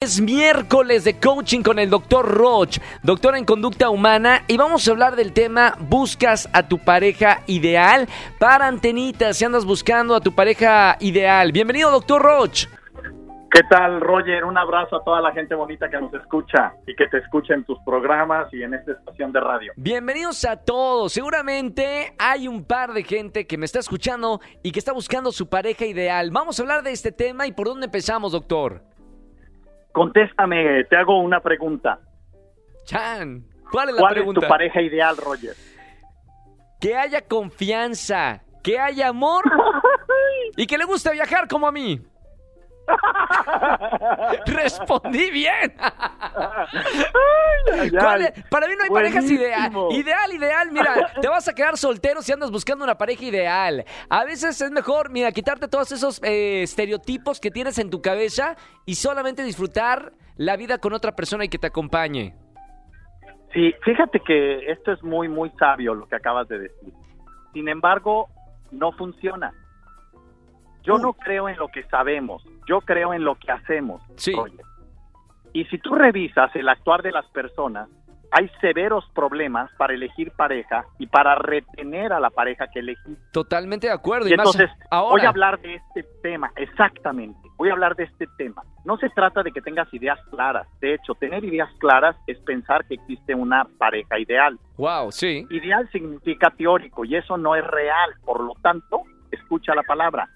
Es miércoles de coaching con el doctor Roch, doctor en conducta humana, y vamos a hablar del tema ¿Buscas a tu pareja ideal? Para antenitas, si andas buscando a tu pareja ideal. Bienvenido, doctor Roch. ¿Qué tal, Roger? Un abrazo a toda la gente bonita que nos escucha y que te escucha en tus programas y en esta estación de radio. Bienvenidos a todos. Seguramente hay un par de gente que me está escuchando y que está buscando su pareja ideal. Vamos a hablar de este tema y por dónde empezamos, doctor. Contéstame, te hago una pregunta. Chan, ¿cuál es la ¿Cuál pregunta? es tu pareja ideal, Roger? Que haya confianza, que haya amor y que le guste viajar como a mí. Respondí bien. Para mí no hay parejas ideal. Ideal, ideal. Mira, te vas a quedar soltero si andas buscando una pareja ideal. A veces es mejor, mira, quitarte todos esos eh, estereotipos que tienes en tu cabeza y solamente disfrutar la vida con otra persona y que te acompañe. Sí, fíjate que esto es muy, muy sabio lo que acabas de decir. Sin embargo, no funciona. Yo Uh. no creo en lo que sabemos, yo creo en lo que hacemos. Sí. Y si tú revisas el actuar de las personas, hay severos problemas para elegir pareja y para retener a la pareja que elegí. Totalmente de acuerdo. Y entonces ahora. voy a hablar de este tema, exactamente. Voy a hablar de este tema. No se trata de que tengas ideas claras. De hecho, tener ideas claras es pensar que existe una pareja ideal. Wow, sí. Ideal significa teórico y eso no es real. Por lo tanto, escucha la palabra.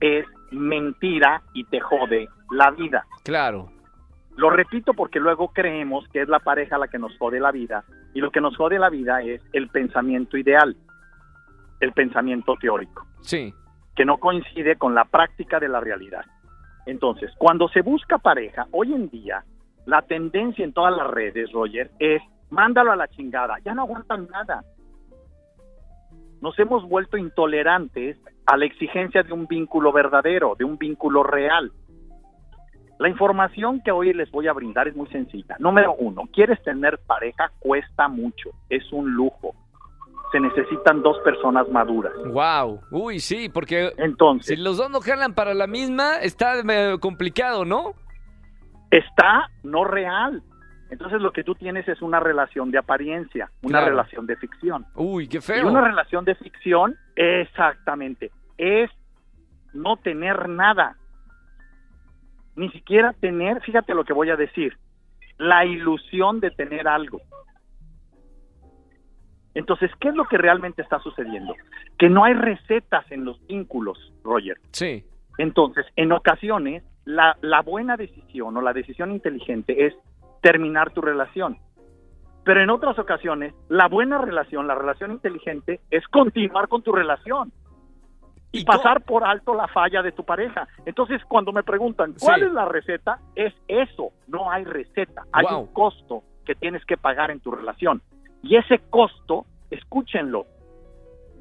Es mentira y te jode la vida. Claro. Lo repito porque luego creemos que es la pareja la que nos jode la vida y lo que nos jode la vida es el pensamiento ideal, el pensamiento teórico Sí. que no coincide con la práctica de la realidad. Entonces, cuando se busca pareja, hoy en día, la tendencia en todas las redes, Roger, es mándalo a la chingada, ya no aguantan nada. Nos hemos vuelto intolerantes a la exigencia de un vínculo verdadero, de un vínculo real. La información que hoy les voy a brindar es muy sencilla. Número uno, ¿quieres tener pareja? Cuesta mucho, es un lujo. Se necesitan dos personas maduras. Wow. Uy, sí, porque Entonces, si los dos no jalan para la misma, está medio complicado, ¿no? está no real. Entonces lo que tú tienes es una relación de apariencia, una Claro. relación de ficción. Uy, qué Y feo. una relación de ficción, exactamente, es no tener nada. Ni siquiera tener, fíjate lo que voy a decir, la ilusión de tener algo. Entonces, ¿qué es lo que realmente está sucediendo? Que no hay recetas en los vínculos, Roger. Sí. Entonces, en ocasiones, la, la buena decisión o la decisión inteligente es terminar tu relación. Pero en otras ocasiones, la buena relación, la relación inteligente, es continuar con tu relación y pasar por alto la falla de tu pareja. Entonces, cuando me preguntan, ¿cuál Sí. es la receta? Es eso, no hay receta. Hay Wow. un costo que tienes que pagar en tu relación. Y ese costo, escúchenlo,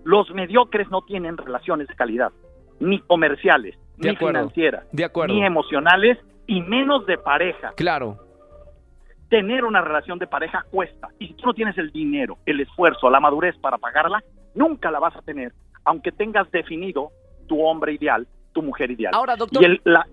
los mediocres no tienen relaciones de calidad, ni comerciales, De ni acuerdo. financieras, De acuerdo. ni emocionales, y menos de pareja. Claro. Tener una relación de pareja cuesta. Y si tú no tienes el dinero, el esfuerzo, la madurez para pagarla, nunca la vas a tener, aunque tengas definido tu hombre ideal, tu mujer ideal. Ahora, doctor, y el, la,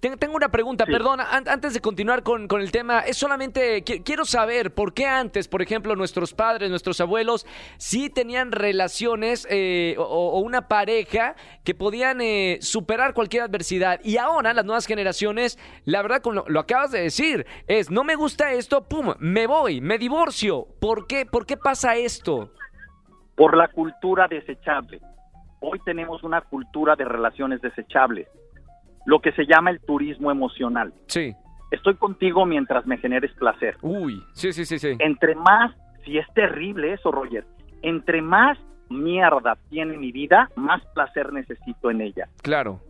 ten- tengo una pregunta, Sí. perdona, an- antes de continuar con, con el tema, es solamente, qui- quiero saber por qué antes, por ejemplo, nuestros padres, nuestros abuelos, sí tenían relaciones eh, o, o una pareja que podían eh, superar cualquier adversidad. Y ahora las nuevas generaciones, la verdad, como lo, lo acabas de decir, es, no me gusta esto, pum, me voy, me divorcio. ¿Por qué? ¿Por qué pasa esto? por la cultura desechable. Hoy tenemos una cultura de relaciones desechables, lo que se llama el turismo emocional. Sí. Estoy contigo mientras me generes placer. Uy, sí, sí, sí, sí. Entre más, si es terrible eso, Roger, entre más mierda tiene mi vida, más placer necesito en ella. Claro.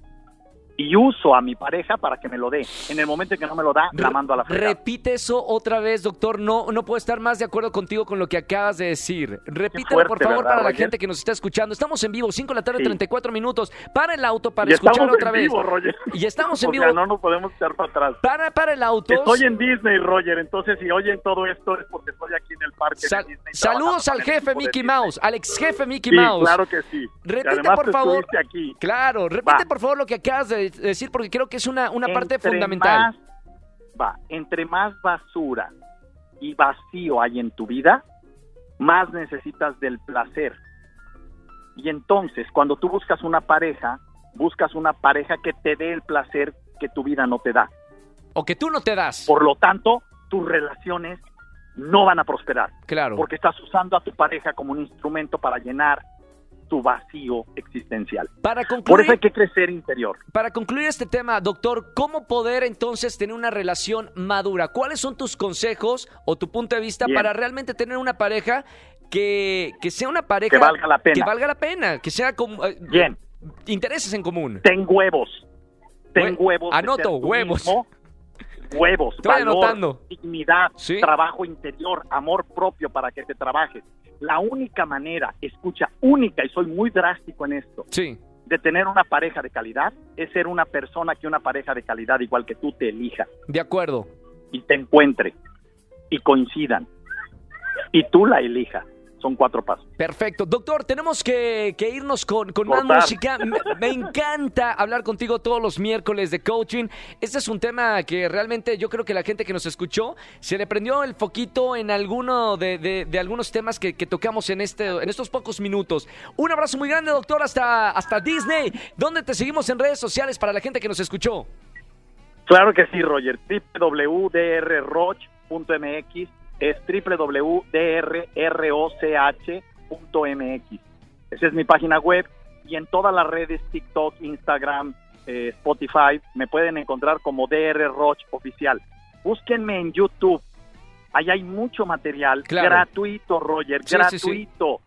Y uso a mi pareja para que me lo dé. En el momento en que no me lo da, la mando a la fregada. Repite eso otra vez, doctor. No, no puedo estar más de acuerdo contigo con lo que acabas de decir. Repítelo, fuerte, por favor, ¿verdad, para la gente que nos está escuchando. Estamos en vivo, 5 de la tarde, Sí. 34 minutos. Para el auto, para y escuchar estamos otra en vez. vivo, Roger. Y estamos en O vivo. sea, no nos podemos echar para atrás. Para, para el auto. Estoy en Disney, Roger, entonces si oyen todo esto es porque estoy aquí en el parque Sal- de Disney. saludos al jefe Mickey. Mouse, al ex jefe Mickey Sí, Mouse. claro que sí. Repite, por favor. aquí. Claro, repite Va. por favor lo que acabas de decir porque creo que es una, una parte Entre fundamental. más- va, entre más basura y vacío hay en tu vida, más necesitas del placer. Y entonces, cuando tú buscas una pareja, buscas una pareja que te dé el placer que tu vida no te da. O que tú no te das. Por lo tanto, tus relaciones no van a prosperar. Claro. Porque estás usando a tu pareja como un instrumento para llenar tu vacío existencial. Para concluir, Por eso hay que crecer interior. Para concluir este tema, doctor, ¿cómo poder entonces tener una relación madura? ¿Cuáles son tus consejos o tu punto de vista Bien. para realmente tener una pareja que, que sea una pareja Que valga la pena. que valga la pena, que sea como eh, Bien, intereses en común? ten huevos. Ten Hue- huevos. anoto, huevos. mismo. Huevos, Estoy valor, anotando. dignidad, Sí. trabajo interior, amor propio para que te trabajes. La única manera, escucha, única, y soy muy drástico en esto, Sí. de tener una pareja de calidad es ser una persona que una pareja de calidad, igual que tú, te elija De acuerdo. y te encuentre y coincidan y tú la elijas. Son cuatro pasos. Perfecto. Doctor, tenemos que, que irnos con, con más música. Me, me encanta hablar contigo todos los miércoles de coaching. Este es un tema que realmente yo creo que la gente que nos escuchó se le prendió el foquito en alguno de, de- de algunos temas que, que tocamos en, este, en estos pocos minutos. Un abrazo muy grande, doctor, hasta, hasta Disney. ¿Dónde te seguimos en redes sociales para la gente que nos escuchó? Claro que sí, Roger. www.drroch.mx es www.drroch.mx. Esa es mi página web y en todas las redes TikTok, Instagram, eh, Spotify me pueden encontrar como DR Roch Oficial. Búsquenme en YouTube. Ahí hay mucho material Claro. gratuito, Roger, Sí, sí, sí. gratuito.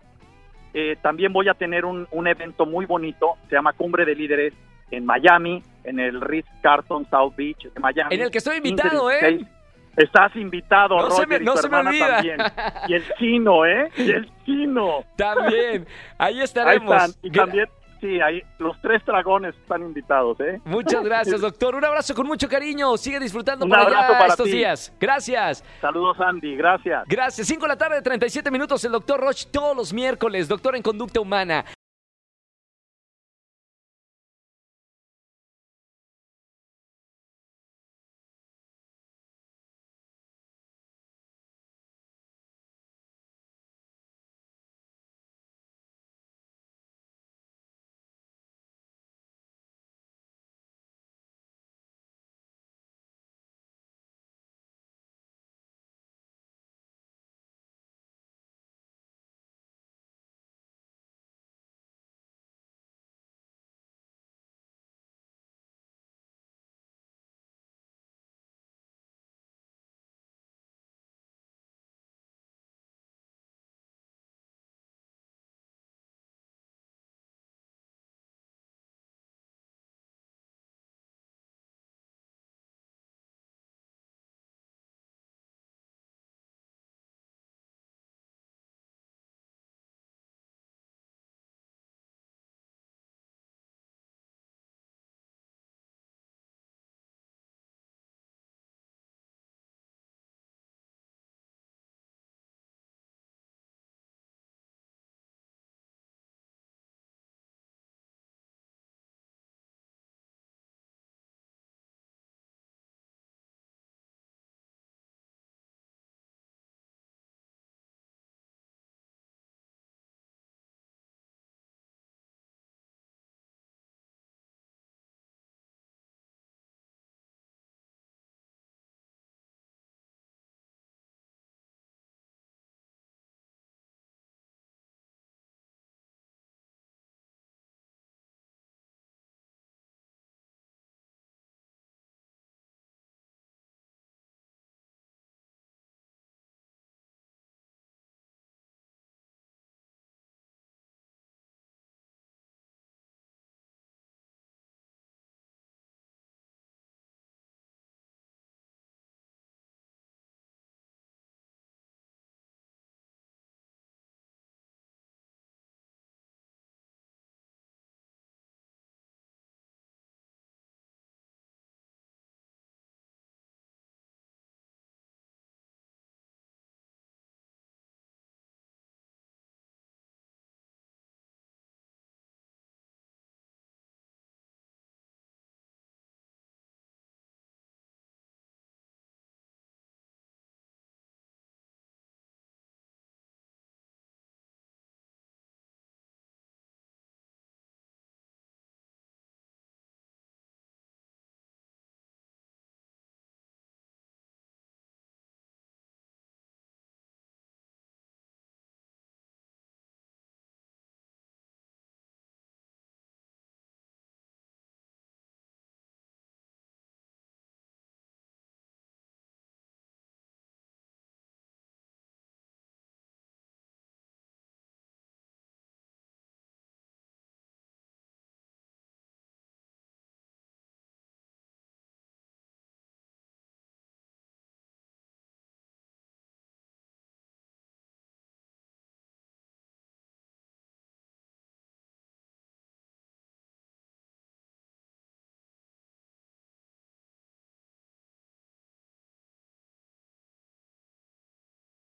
Eh, también voy a tener un, un evento muy bonito, se llama Cumbre de Líderes en Miami, en el Ritz Carlton South Beach de Miami. En el que estoy 15, invitado, ¿eh? 16. Estás invitado, No se Roger, me- y no tu se me olvida. también. Y el chino, ¿eh? Y el chino. También. Ahí Ahí estaremos. están. Y también, sí, ahí los tres dragones están invitados, ¿eh? Muchas gracias, doctor. Un abrazo con mucho cariño. Sigue disfrutando Un por allá para estos ti. días. Gracias. Saludos, Andy. Gracias. Gracias. 5 de la tarde, 37 minutos. El doctor Roche todos los miércoles. Doctor en conducta humana.